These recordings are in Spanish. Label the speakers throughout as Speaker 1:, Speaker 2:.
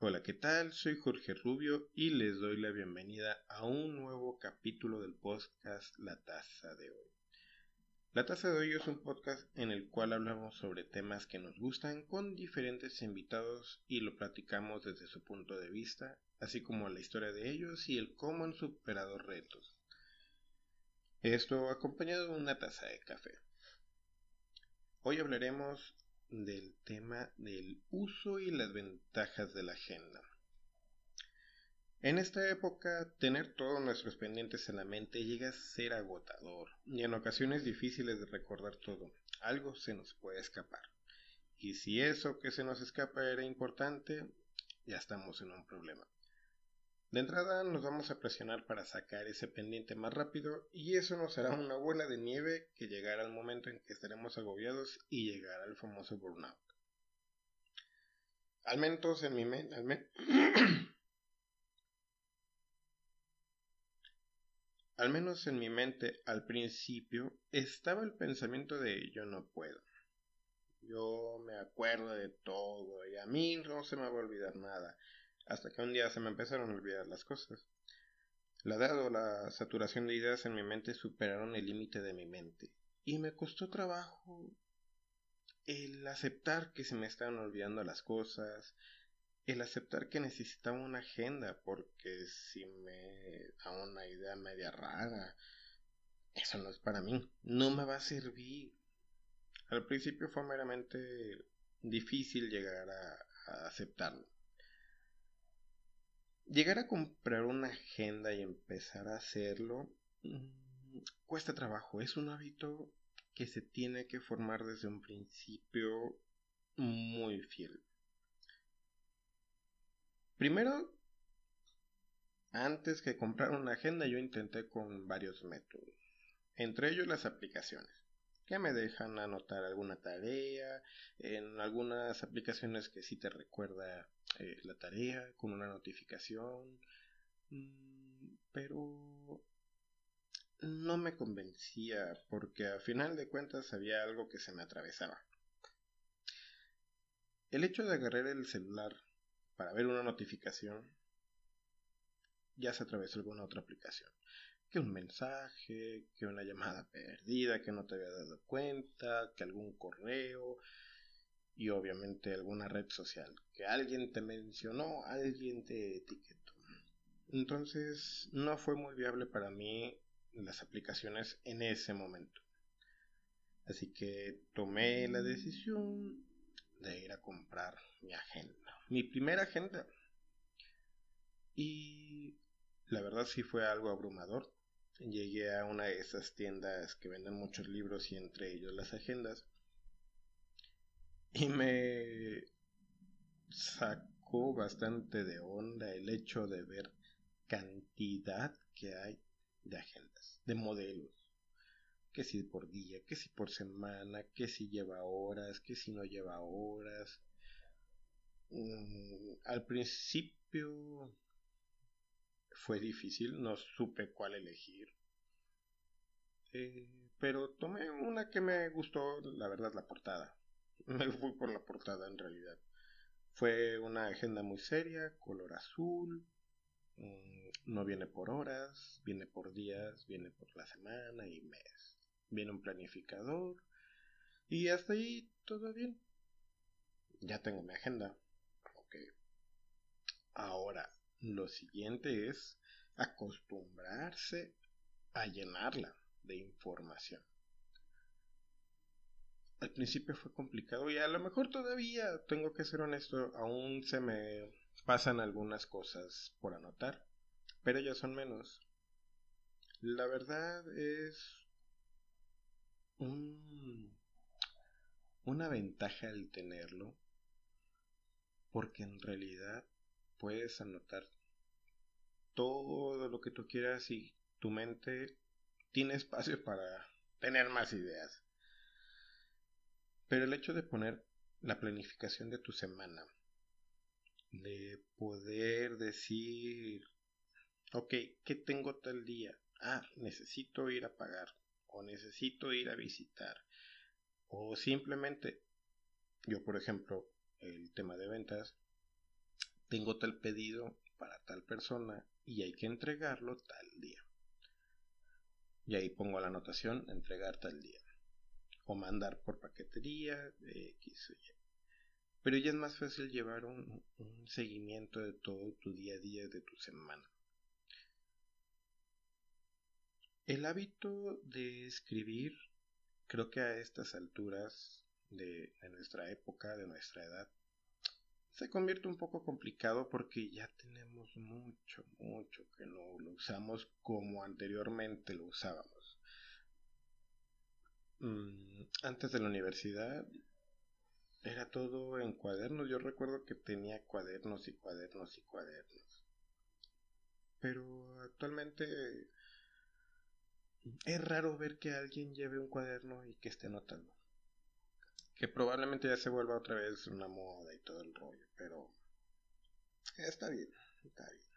Speaker 1: Hola, ¿qué tal? Soy Jorge Rubio y les doy la bienvenida a un nuevo capítulo del podcast La Taza de hoy. La Taza de hoy es un podcast en el cual hablamos sobre temas que nos gustan con diferentes invitados y lo platicamos desde su punto de vista, así como la historia de ellos y el cómo han superado retos. Esto acompañado de una taza de café. Hoy hablaremos del tema del uso y las ventajas de la agenda. En esta época, tener todos nuestros pendientes en la mente llega a ser agotador y en ocasiones difíciles de recordar todo. Algo se nos puede escapar. Y si eso que se nos escapa era importante, ya estamos en un problema. De entrada nos vamos a presionar para sacar ese pendiente más rápido y eso nos hará una bola de nieve que llegará al momento en que estaremos agobiados y llegará el famoso burnout. Al menos en mi mente, al menos en mi mente al principio estaba el pensamiento de yo no puedo. Yo me acuerdo de todo y a mí no se me va a olvidar nada hasta que un día se me empezaron a olvidar las cosas. La edad o la saturación de ideas en mi mente superaron el límite de mi mente, y me costó trabajo el aceptar que se me estaban olvidando las cosas, el aceptar que necesitaba una agenda, porque si me da una idea media rara, eso no es para mí, no me va a servir. Al principio fue meramente difícil llegar a, a aceptarlo. Llegar a comprar una agenda y empezar a hacerlo mm, cuesta trabajo. Es un hábito que se tiene que formar desde un principio muy fiel. Primero, antes que comprar una agenda, yo intenté con varios métodos, entre ellos las aplicaciones, que me dejan anotar alguna tarea, en algunas aplicaciones que sí te recuerda eh, la tarea con una notificación, mm, pero no me convencía porque a final de cuentas había algo que se me atravesaba. El hecho de agarrar el celular para ver una notificación ya se atravesó alguna otra aplicación. Que un mensaje, que una llamada perdida que no te había dado cuenta, que algún correo, y obviamente alguna red social. Que alguien te mencionó, alguien te etiquetó. Entonces no fue muy viable para mí las aplicaciones en ese momento. Así que tomé la decisión de ir a comprar mi agenda. Mi primera agenda. Y la verdad sí fue algo abrumador. Llegué a una de esas tiendas que venden muchos libros y entre ellos las agendas y me sacó bastante de onda el hecho de ver cantidad que hay de agendas, de modelos. Que si por día, que si por semana, que si lleva horas, que si no lleva horas. Mm, al principio fue difícil, no supe cuál elegir. Eh, pero tomé una que me gustó, la verdad, la portada me fui por la portada en realidad. Fue una agenda muy seria, color azul, mm, no viene por horas, viene por días, viene por la semana y mes. Viene un planificador y hasta ahí todo bien. Ya tengo mi agenda. Ok. Ahora, lo siguiente es acostumbrarse a llenarla de información al principio fue complicado y a lo mejor todavía, tengo que ser honesto, aún se me pasan algunas cosas por anotar, pero ya son menos. La verdad es un, una ventaja el tenerlo, porque en realidad puedes anotar todo lo que tú quieras y tu mente tiene espacio para tener más ideas. Pero el hecho de poner la planificación de tu semana, de poder decir, ok, ¿qué tengo tal día? Ah, necesito ir a pagar, o necesito ir a visitar, o simplemente, yo por ejemplo, el tema de ventas, tengo tal pedido para tal persona y hay que entregarlo tal día. Y ahí pongo la anotación entregar tal día. O mandar por paquetería, X o Y. Pero ya es más fácil llevar un, un seguimiento de todo tu día a día, de tu semana. El hábito de escribir, creo que a estas alturas de, nuestra época, de nuestra edad, se convierte un poco complicado porque ya tenemos mucho, mucho que no lo usamos como anteriormente lo usábamos. Mm, antes de la universidad era todo en cuadernos. Yo recuerdo que tenía cuadernos y cuadernos y cuadernos. Pero actualmente es raro ver que alguien lleve un cuaderno y que esté anotando. Que probablemente ya se vuelva otra vez una moda y todo el rollo, pero está bien, está bien.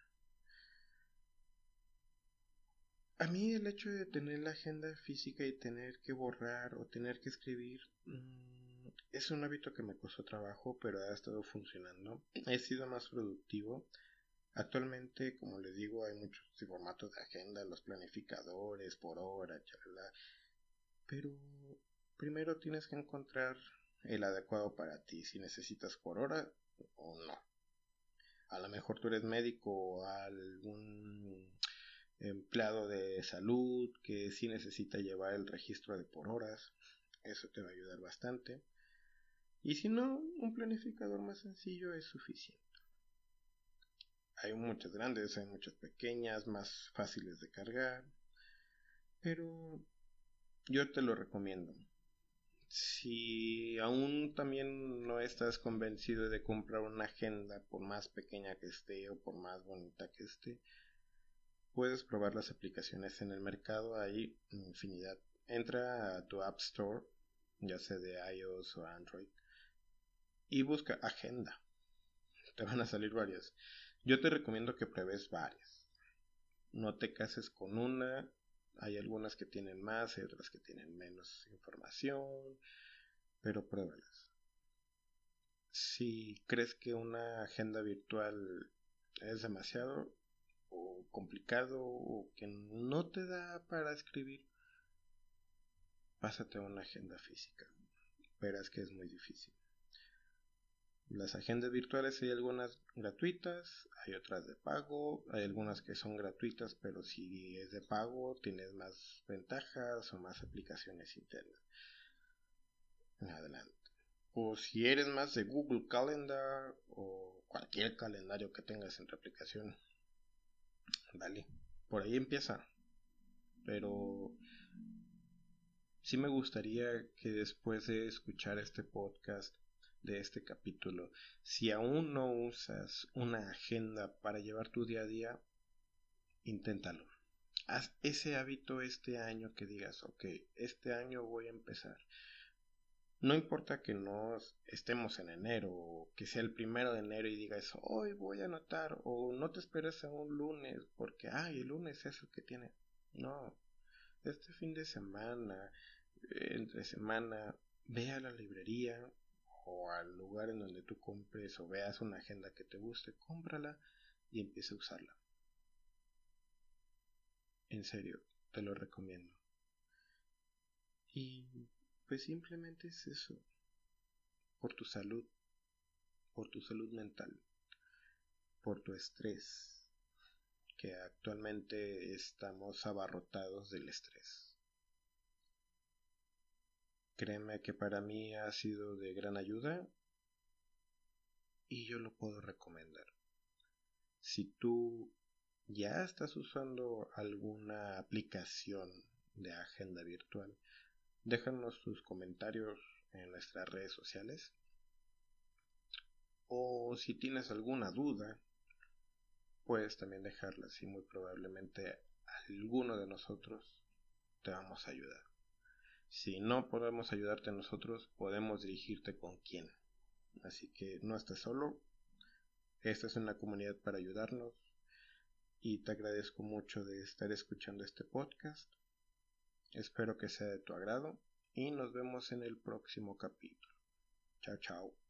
Speaker 1: A mí el hecho de tener la agenda física y tener que borrar o tener que escribir mm, es un hábito que me costó trabajo, pero ha estado funcionando. He sido más productivo Actualmente, como les digo, hay muchos formatos de agenda, los planificadores por hora, charla. Pero primero tienes que encontrar el adecuado para ti, si necesitas por hora o no. A lo mejor tú eres médico o algún empleado de salud que sí necesita llevar el registro de por horas. Eso te va a ayudar bastante. Y si no, un planificador más sencillo es suficiente. Hay muchas grandes, hay muchas pequeñas, más fáciles de cargar. Pero yo te lo recomiendo. Si aún también no estás convencido de comprar una agenda, por más pequeña que esté o por más bonita que esté, puedes probar las aplicaciones en el mercado. Hay infinidad. Entra a tu App Store, ya sea de iOS o Android, y busca agenda. Te van a salir varias. Yo te recomiendo que pruebes varias. No te cases con una. Hay algunas que tienen más, y otras que tienen menos información, pero pruébalas. Si crees que una agenda virtual es demasiado o complicado o que no te da para escribir, pásate a una agenda física. Verás que es muy difícil. Las agendas virtuales hay algunas gratuitas, hay otras de pago, hay algunas que son gratuitas, pero si es de pago tienes más ventajas o más aplicaciones internas. Adelante. O si eres más de Google Calendar o cualquier calendario que tengas en tu aplicación, dale, por ahí empieza. Pero sí me gustaría que después de escuchar este podcast de este capítulo. Si aún no usas una agenda para llevar tu día a día, inténtalo. Haz ese hábito este año que digas, ok, este año voy a empezar. No importa que no estemos en enero o que sea el primero de enero y digas, hoy voy a anotar o no te esperes a un lunes porque, ay, el lunes es el que tiene. No, este fin de semana, entre semana, ve a la librería, o al lugar en donde tú compres o veas una agenda que te guste, cómprala y empieza a usarla. En serio, te lo recomiendo. Y pues simplemente es eso. Por tu salud, por tu salud mental, por tu estrés, que actualmente estamos abarrotados del estrés. Créeme que para mí ha sido de gran ayuda y yo lo puedo recomendar. Si tú ya estás usando alguna aplicación de agenda virtual, déjanos tus comentarios en nuestras redes sociales. O si tienes alguna duda, puedes también dejarlas y muy probablemente alguno de nosotros te vamos a ayudar. Si no podemos ayudarte nosotros, podemos dirigirte con quién. Así que no estés solo. Esta es una comunidad para ayudarnos. Y te agradezco mucho de estar escuchando este podcast. Espero que sea de tu agrado. Y nos vemos en el próximo capítulo. Chao, chao.